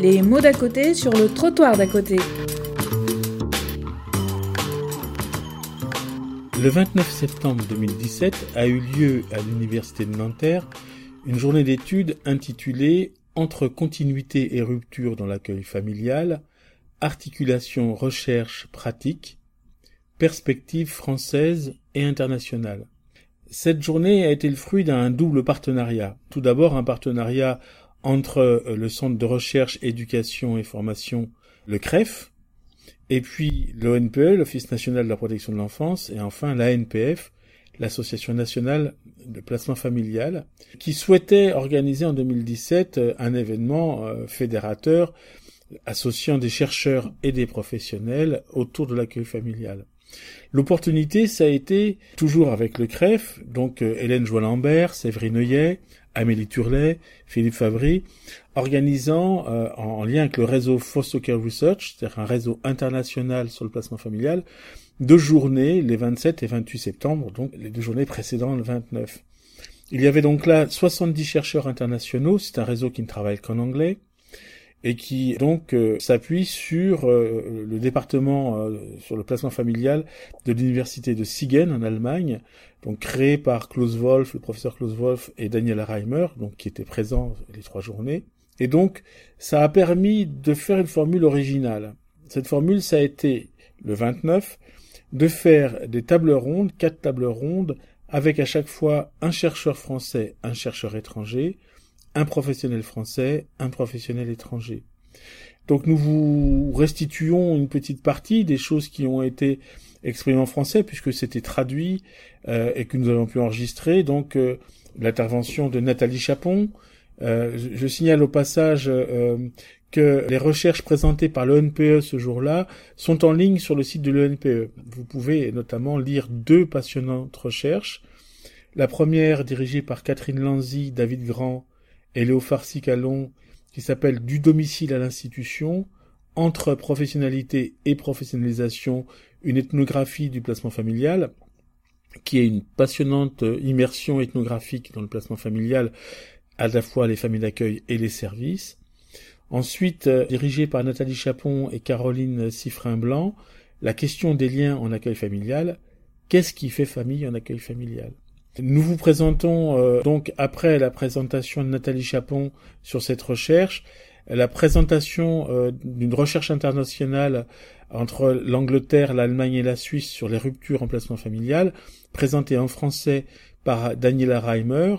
Les mots d'à côté sur le trottoir d'à côté. Le 29 septembre 2017 a eu lieu à l'Université de Nanterre une journée d'études intitulée Entre continuité et rupture dans l'accueil familial, articulation recherche pratique, perspective française et internationale. Cette journée a été le fruit d'un double partenariat. Tout d'abord un partenariat entre euh, le Centre de recherche, éducation et formation, le CREF, et puis l'ONPE, l'Office national de la protection de l'enfance, et enfin l'ANPF, l'Association nationale de placement familial, qui souhaitait organiser en 2017 euh, un événement euh, fédérateur associant des chercheurs et des professionnels autour de l'accueil familial. L'opportunité, ça a été, toujours avec le CREF, donc Hélène Joie-Lambert, Séverine Neuillet, Amélie Turlet, Philippe Favry, organisant, euh, en, lien avec le réseau Foster Care Research, c'est-à-dire un réseau international sur le placement familial, deux journées, les 27 et 28 septembre, donc les deux journées précédant le 29. Il y avait donc là 70 chercheurs internationaux, c'est un réseau qui ne travaille qu'en anglais, et qui donc euh, s'appuie sur euh, le département euh, sur le placement familial de l'université de Siegen en Allemagne, donc créé par Klaus Wolf, le professeur Klaus Wolf et Daniel Reimer, donc qui étaient présents les trois journées. Et donc ça a permis de faire une formule originale. Cette formule, ça a été le 29 de faire des tables rondes, quatre tables rondes, avec à chaque fois un chercheur français, un chercheur étranger, un professionnel français, un professionnel étranger. Donc nous vous restituons une petite partie des choses qui ont été exprimées en français puisque c'était traduit euh, et que nous avons pu enregistrer. Donc euh, l'intervention de Nathalie Chapon. Euh, je, signale au passage que les recherches présentées par l'ONPE ce jour-là sont en ligne sur le site de l'ONPE. Vous pouvez notamment lire deux passionnantes recherches. La première dirigée par Catherine Lanzy, David Grand et qui s'appelle Du domicile à l'institution, entre professionnalité et professionnalisation, une ethnographie du placement familial, qui est une passionnante immersion ethnographique dans le placement familial, à la fois les familles d'accueil et les services. Ensuite, euh, dirigée par Nathalie Chapon et Caroline Siffrin-Blanc, la question des liens en accueil familial. Qu'est-ce qui fait famille en accueil familial? Nous vous présentons euh, donc après la présentation de Nathalie Chapon sur cette recherche, la présentation euh, d'une recherche internationale entre l'Angleterre, l'Allemagne et la Suisse sur les ruptures en placement familial, présentée en français par Daniela Reimer.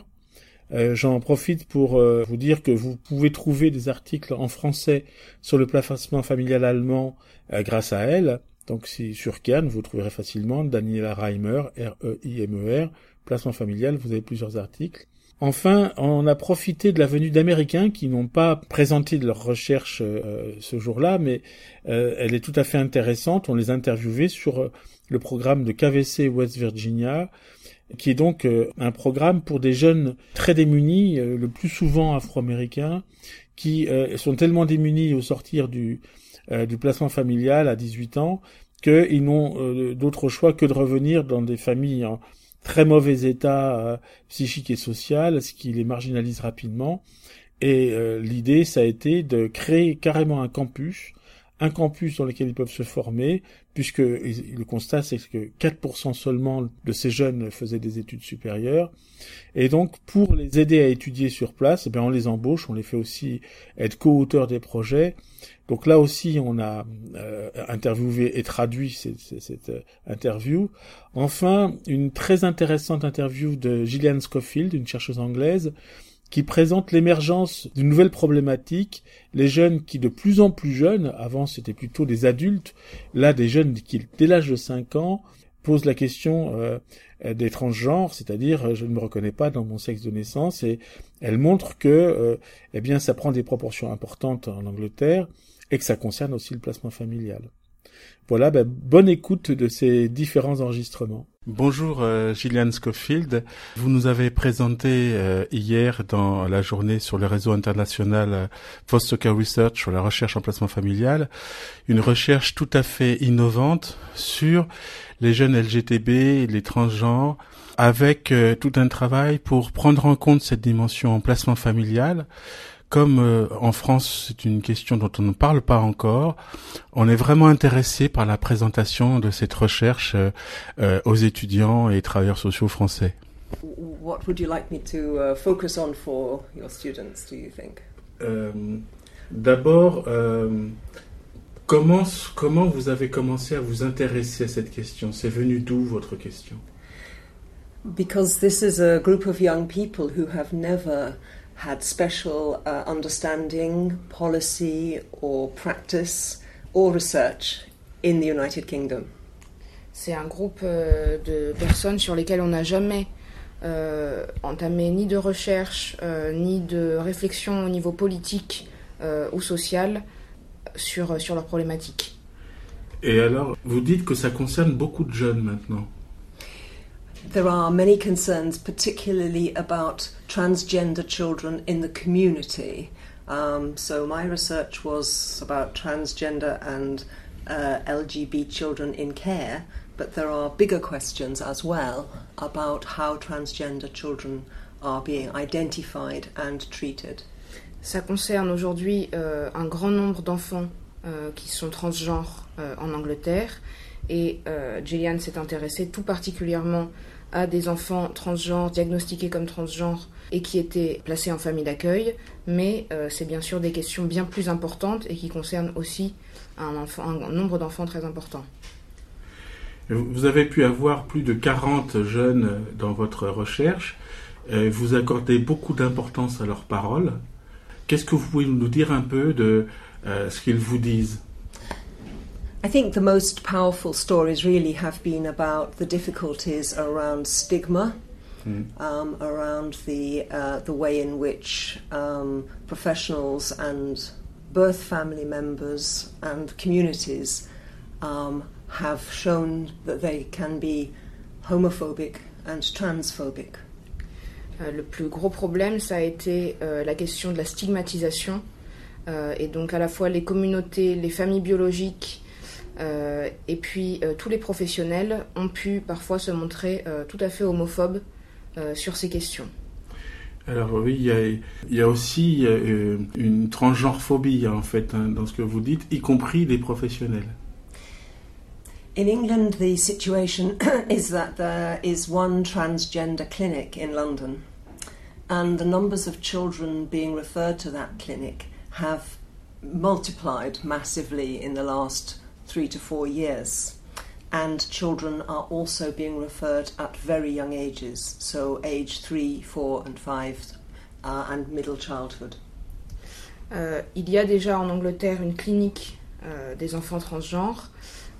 Euh, j'en profite pour vous dire que vous pouvez trouver des articles en français sur le placement familial allemand grâce à elle. Donc si sur Cannes, vous trouverez facilement Daniela Reimer, R-E-I-M-E-R, placement familial, vous avez plusieurs articles. Enfin, on a profité de la venue d'Américains qui n'ont pas présenté de leur recherche euh, ce jour-là, mais euh, elle est tout à fait intéressante. On les a interviewés sur euh, le programme de KVC West Virginia, qui est donc un programme pour des jeunes très démunis, le plus souvent afro-américains, qui sont tellement démunis au sortir du, placement familial à 18 ans qu'ils n'ont d'autre choix que de revenir dans des familles très mauvais état euh, psychique et social, ce qui les marginalise rapidement. Et euh, l'idée, ça a été de créer carrément un campus, un campus dans lequel ils peuvent se former, puisque le constat, c'est que 4% seulement de ces jeunes faisaient des études supérieures. Et donc, pour les aider à étudier sur place, eh bien, on les embauche, on les fait aussi être co-auteurs des projets. Donc là aussi, on a euh, interviewé et traduit cette, euh, interview. Enfin, une très intéressante interview de Gillian Schofield, une chercheuse anglaise, qui présente l'émergence d'une nouvelle problématique, les jeunes qui de plus en plus jeunes, avant c'était plutôt des adultes, là des jeunes qui dès l'âge de 5 ans posent la question euh, des transgenres, c'est-à-dire je ne me reconnais pas dans mon sexe de naissance, et elle montre que eh bien ça prend des proportions importantes en Angleterre, et que ça concerne aussi le placement familial. Voilà, ben, bonne écoute de ces différents enregistrements. Bonjour euh, Gillian Schofield. Vous nous avez présenté euh, hier dans la journée sur le réseau international euh, Foster Care Research sur la recherche en placement familial, une recherche tout à fait innovante sur les jeunes LGTB, les transgenres, avec tout un travail pour prendre en compte cette dimension en placement familial comme euh, en France c'est une question dont on ne parle pas encore, on est vraiment intéressé par la présentation de cette recherche euh, euh, aux étudiants et travailleurs sociaux français. What would you like me to uh, focus on for your students, do you think? D'abord, comment, comment vous avez commencé à vous intéresser à cette question? C'est venu d'où votre question? Because this is a group of young people who have never had special uh, understanding, policy, or practice, or research in the United Kingdom. C'est un groupe euh, de personnes sur lesquelles on n'a jamais euh, entamé ni de recherche, euh, ni de réflexion au niveau politique euh, ou social sur, sur leurs problématiques. Et alors, vous dites que ça concerne beaucoup de jeunes maintenant. There are many concerns, particularly about transgender children in the community. Um, so, my research was about transgender and uh, LGB children in care, but there are bigger questions as well about how transgender children are being identified and treated. Ça concerne aujourd'hui euh, un grand nombre d'enfants euh, qui sont transgenres euh, en Angleterre et euh, Gillian s'est intéressée tout particulièrement à des enfants transgenres, diagnostiqués comme transgenres et qui étaient placés en famille d'accueil, mais euh, c'est bien sûr des questions bien plus importantes et qui concernent aussi un, nombre d'enfants très important. Vous avez pu avoir plus de 40 jeunes dans votre recherche. Euh, vous accordez beaucoup d'importance à leurs paroles. Qu'est-ce que vous pouvez nous dire un peu de euh, ce qu'ils vous disent? I think the most powerful stories really have been about the difficulties around stigma, mm. um, around the uh, the way in which um, professionals and birth family members and communities um, have shown that they can be homophobic and transphobic. Euh, le plus gros problème, ça a été euh, la question de la stigmatisation, euh, et donc à la fois les communautés, les familles biologiques euh, et puis euh, tous les professionnels ont pu parfois se montrer euh, tout à fait homophobes sur ces questions. Alors oui, il y a, il y a aussi une transgenrephobie en fait hein, dans ce que vous dites, y compris les professionnels. In England, the situation is that there is one transgender clinic in London, and the numbers of children being referred to that clinic have multiplied massively in the last three to four years. And children are also being referred at very young ages, so age three, four, and five, and middle childhood. Il y a déjà en Angleterre une clinique euh, des enfants transgenres,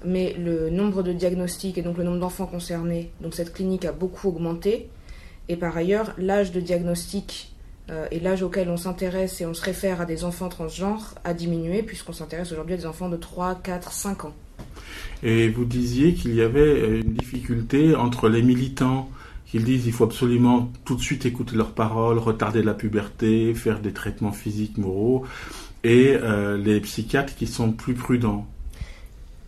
mais le nombre de diagnostics et donc le nombre d'enfants concernés, donc cette clinique a beaucoup augmenté. Et par ailleurs, l'âge de diagnostic euh, et l'âge auquel on s'intéresse et on se réfère à des enfants transgenres a diminué puisqu'on s'intéresse aujourd'hui à des enfants de 3, 4, 5 ans. Et vous disiez qu'il y avait une difficulté entre les militants qu'ils disent qu'il faut absolument tout de suite écouter leurs paroles, retarder la puberté, faire des traitements physiques, moraux, et euh, les psychiatres qui sont plus prudents.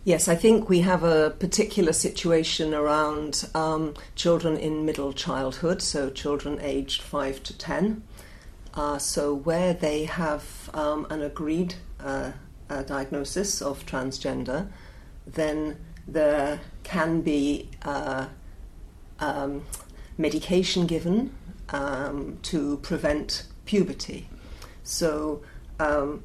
Yes, I think we have a particular situation around um, children in middle childhood, so children aged 5 to 10. Uh, so, where they have um, an agreed uh, diagnosis of transgender, then there can be uh, um, medication given um, to prevent puberty. So, um,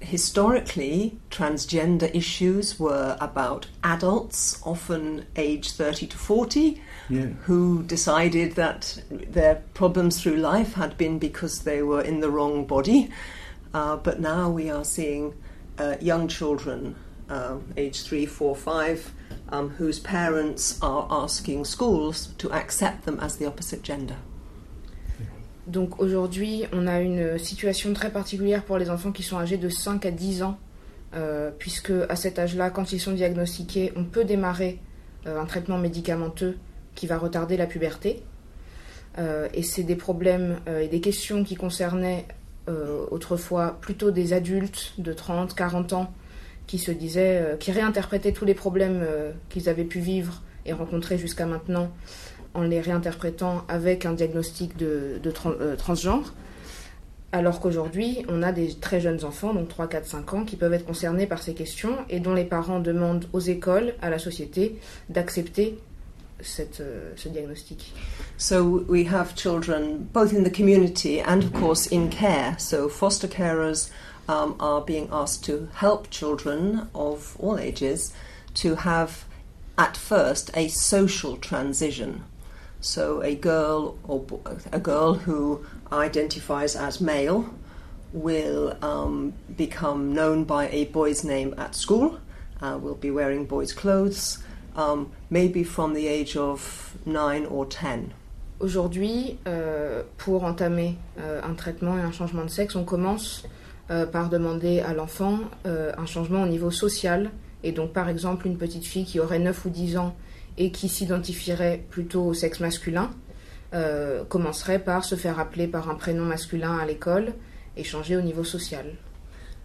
historically, transgender issues were about adults, often age 30 to 40, yeah. who decided that their problems through life had been because they were in the wrong body. Uh, but now we are seeing uh, young children, uh, age 3, 4, 5, um, whose parents are asking schools to accept them as the opposite gender. Donc aujourd'hui, on a une situation très particulière pour les enfants qui sont âgés de 5 à 10 ans, euh, puisque à cet âge-là, quand ils sont diagnostiqués, on peut démarrer euh, un traitement médicamenteux qui va retarder la puberté. Euh, et c'est des problèmes et des questions qui concernaient autrefois plutôt des adultes de 30, 40 ans qui se disaient, qui réinterprétaient tous les problèmes qu'ils avaient pu vivre et rencontrer jusqu'à maintenant en les réinterprétant avec un diagnostic de, de euh, transgenre. Alors qu'aujourd'hui, on a des très jeunes enfants, donc 3, 4, 5 ans, qui peuvent être concernés par ces questions et dont les parents demandent aux écoles, à la société, d'accepter cette, euh, ce diagnostic. So we have children both in the community and, of course, in care. So foster carers um, are being asked to help children of all ages to have, at first, a social transition. So a girl or a girl who identifies as male will um, become known by a boy's name at school, uh, will be wearing boys' clothes, um, maybe from the age of 9 or 10. Aujourd'hui, euh, pour entamer euh, un traitement et un changement de sexe, on commence euh, par demander à l'enfant euh, un changement au niveau social. Et donc, par exemple, une petite fille qui aurait 9 ou 10 ans et qui s'identifierait plutôt au sexe masculin euh, commencerait par se faire appeler par un prénom masculin à l'école et changer au niveau social.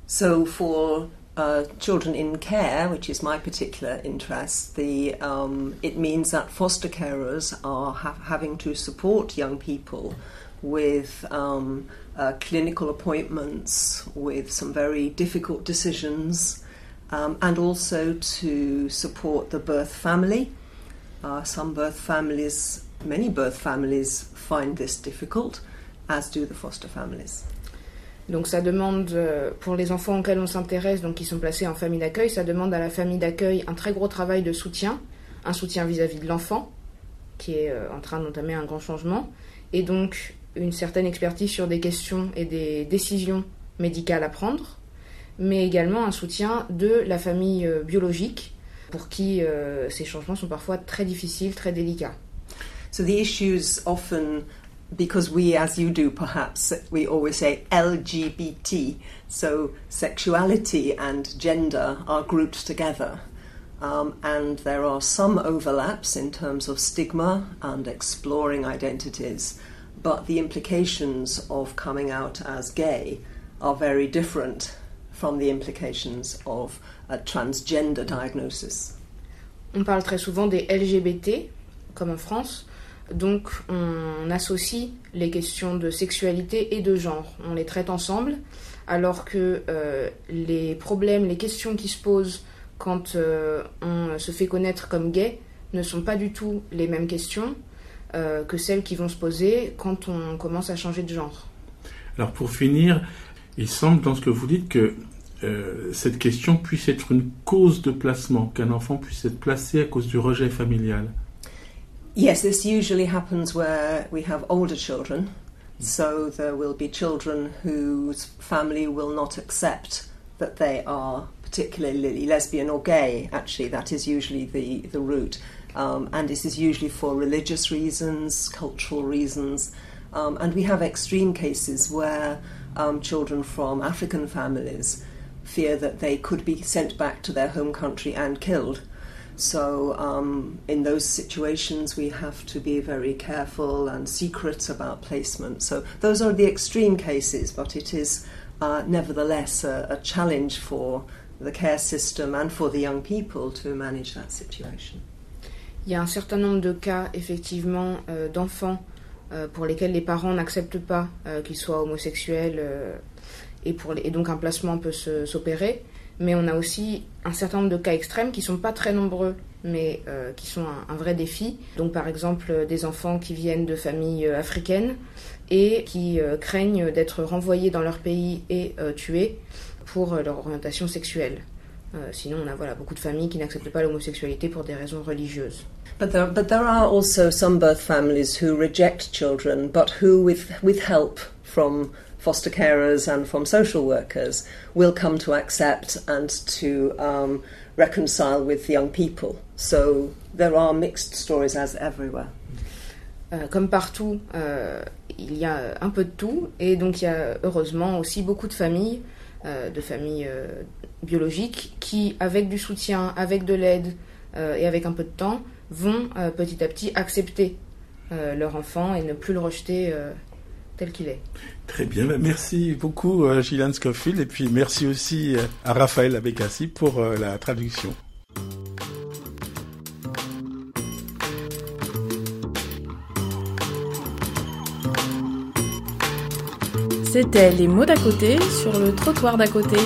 So for uh, children in care, which is my particular interest, the um, it means that foster carers are ha- having to support young people with um, uh, clinical appointments, with some very difficult decisions, um, and also to support the birth family. Some birth families, many birth families, find this difficult, as do the foster families. Donc ça demande, euh, pour les enfants auxquels on s'intéresse, donc qui sont placés en famille d'accueil, ça demande à la famille d'accueil un très gros travail de soutien, un soutien vis-à-vis de l'enfant, qui est euh, en train d'entamer un grand changement, et donc une certaine expertise sur des questions et des décisions médicales à prendre, mais également un soutien de la famille euh, biologique, pour qui euh, ces changements sont parfois très difficiles, très délicats. So the issues often, because we, as you do perhaps, we always say LGBT, so sexuality and gender are grouped together. Um, and there are some overlaps in terms of stigma and exploring identities, but the implications of coming out as gay are very different from the implications of a transgender diagnosis. On parle très souvent des LGBT, comme en France, donc on associe les questions de sexualité et de genre, on les traite ensemble, alors que euh, les problèmes, les questions qui se posent quand euh, on se fait connaître comme gay ne sont pas du tout les mêmes questions euh, que celles qui vont se poser quand on commence à changer de genre. Alors pour finir, il semble dans ce que vous dites que euh, cette question puisse être une cause de placement, qu'un enfant puisse être placé à cause du rejet familial. Yes, this usually happens where we have older children. So there will be children whose family will not accept that they are particularly lesbian or gay. Actually, that is usually the, the route. Um, and this is usually for religious reasons, cultural reasons. Um, and we have extreme cases where um, children from African families fear that they could be sent back to their home country and killed. So, um, in those situations, we have to be very careful and secret about placement. So, those are the extreme cases, but it is uh, nevertheless a, a challenge for the care system and for the young people to manage that situation. Il y a un certain nombre de cas, effectivement, euh, d'enfants pour lesquels les parents n'acceptent pas euh, qu'ils soient homosexuels euh, et, donc un placement peut s'opérer. Mais on a aussi un certain nombre de cas extrêmes qui sont pas très nombreux, mais euh, qui sont un, vrai défi. Donc par exemple euh, des enfants qui viennent de familles euh, africaines et qui euh, craignent d'être renvoyés dans leur pays et euh, tués pour euh, leur orientation sexuelle. Euh, sinon, on a voilà, beaucoup de familles qui n'acceptent pas l'homosexualité pour des raisons religieuses. But there, but there are also some birth families who reject children, but who, with, with help from foster carers and from social workers, will come to accept and to um, reconcile with young people. So there are mixed stories as everywhere. Euh, comme partout, euh, il y a un peu de tout, et donc il y a heureusement aussi beaucoup de familles, euh, de familles euh, biologiques, qui, avec du soutien, avec de l'aide euh, et avec un peu de temps, vont euh, petit à petit accepter euh, leur enfant et ne plus le rejeter euh, tel qu'il est. Très bien, ben, merci beaucoup euh, Gillian Scofield et puis merci aussi euh, à Raphaël Abekassi pour euh, la traduction. C'était les mots d'à côté sur le trottoir d'à côté.